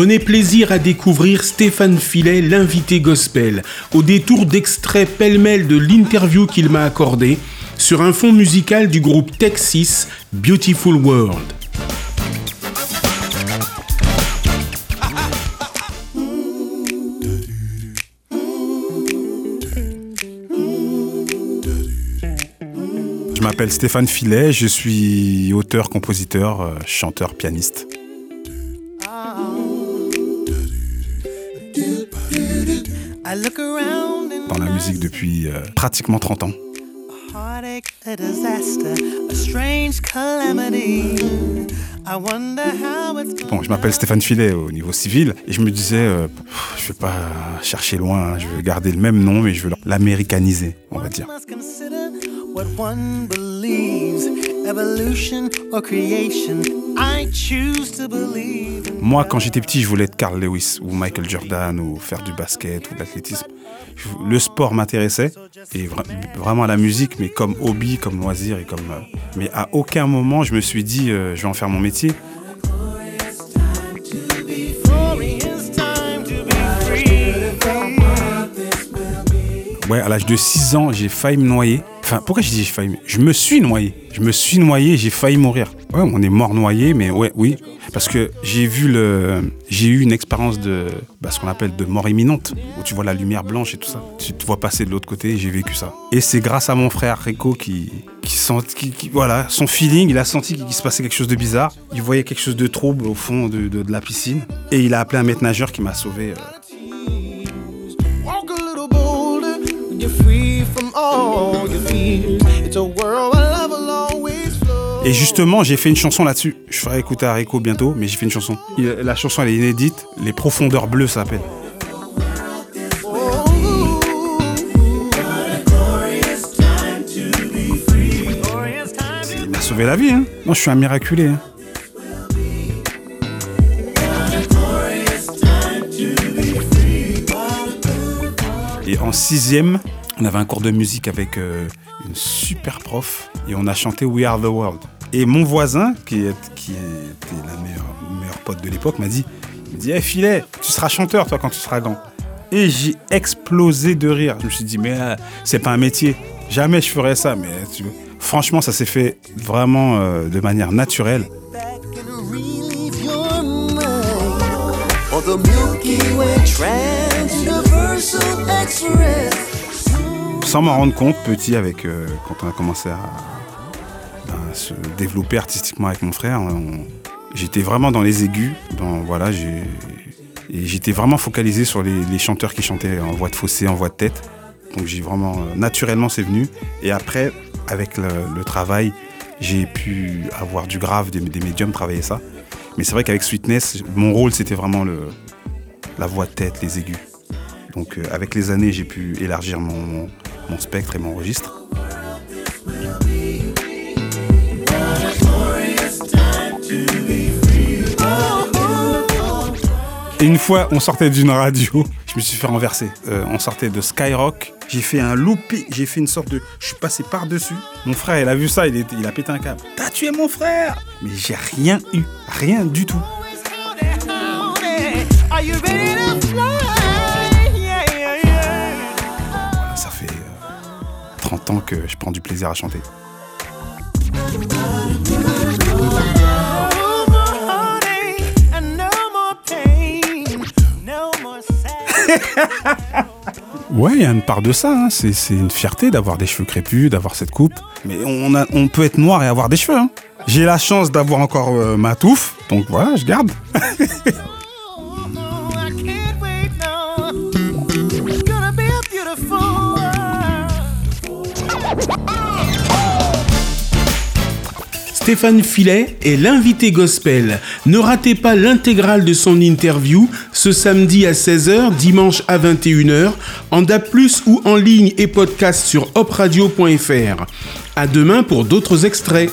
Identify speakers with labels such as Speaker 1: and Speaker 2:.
Speaker 1: Prenez plaisir à découvrir Stéphane Filet, l'invité gospel, au détour d'extraits pêle-mêle de l'interview qu'il m'a accordé sur un fond musical du groupe Texas Beautiful World.
Speaker 2: Je m'appelle Stéphane Filet, je suis auteur, compositeur, euh, chanteur, pianiste. Dans la musique depuis euh, pratiquement 30 ans. Bon, je m'appelle Stéphane Filet au niveau civil et je me disais, euh, je vais pas chercher loin, hein, je veux garder le même nom mais je veux l'américaniser, on va dire. Moi, quand j'étais petit, je voulais être Carl Lewis ou Michael Jordan ou faire du basket ou de l'athlétisme. Le sport m'intéressait et vraiment la musique, mais comme hobby, comme loisir et comme. Euh, mais à aucun moment je me suis dit, euh, je vais en faire mon métier. Ouais, à l'âge de 6 ans, j'ai failli me noyer. Pourquoi je dis j'ai failli Je me suis noyé. Je me suis noyé, j'ai failli mourir. Ouais, on est mort noyé, mais ouais, oui. Parce que j'ai vu le. J'ai eu une expérience de. Bah, ce qu'on appelle de mort imminente, où tu vois la lumière blanche et tout ça. Tu te vois passer de l'autre côté, j'ai vécu ça. Et c'est grâce à mon frère Rico qui. Qui voilà, son feeling, il a senti qu'il se passait quelque chose de bizarre. Il voyait quelque chose de trouble au fond de, de, la piscine. Et il a appelé un maître nageur qui m'a sauvé. Euh, et justement, j'ai fait une chanson là-dessus. Je ferai écouter à Rico bientôt, mais j'ai fait une chanson. La chanson, elle est inédite. Les profondeurs bleues s'appelle. Il m'a sauvé la vie. Hein. Moi, je suis un miraculé. Hein. Et en sixième, on avait un cours de musique avec euh, une super prof et on a chanté We Are the World. Et mon voisin, qui, était la meilleure, pote de l'époque, m'a dit, il dit, filet, tu seras chanteur toi quand tu seras grand. Et j'ai explosé de rire. Je me suis dit, mais euh, c'est pas un métier. Jamais je ferais ça. Mais franchement, ça s'est fait vraiment euh, de manière naturelle. Sans m'en rendre compte, petit, avec, euh, quand on a commencé à, se développer artistiquement avec mon frère, j'étais vraiment dans les aigus. Voilà, j'étais vraiment focalisé sur les, chanteurs qui chantaient en voix de fossé, en voix de tête. Donc j'ai vraiment, euh, naturellement, c'est venu. Et après, avec le, travail, j'ai pu avoir du grave, des, médiums, travailler ça. Mais c'est vrai qu'avec Sweetness, mon rôle, c'était vraiment la voix de tête, les aigus. Donc euh, avec les années, j'ai pu élargir mon, spectre et mon registre. Et une fois, on sortait d'une radio, je me suis fait renverser. Euh, on sortait de Skyrock, j'ai fait un looping, j'ai fait une sorte de. Je suis passé par-dessus. Mon frère, il a vu ça, il, il a pété un câble. T'as tué mon frère Mais j'ai rien eu, rien du tout. 30 euh, ans que je prends du plaisir à chanter. ouais, il y a une part de ça. Hein. C'est, une fierté d'avoir des cheveux crépus, d'avoir cette coupe. Mais on, on peut être noir et avoir des cheveux. Hein. J'ai la chance d'avoir encore euh, ma touffe, donc voilà, je garde.
Speaker 1: Stéphane Filet est l'invité gospel. Ne ratez pas l'intégrale de son interview ce samedi à 16h, dimanche à 21h, en DAP+, ou en ligne et podcast sur opradio.fr. À demain pour d'autres extraits.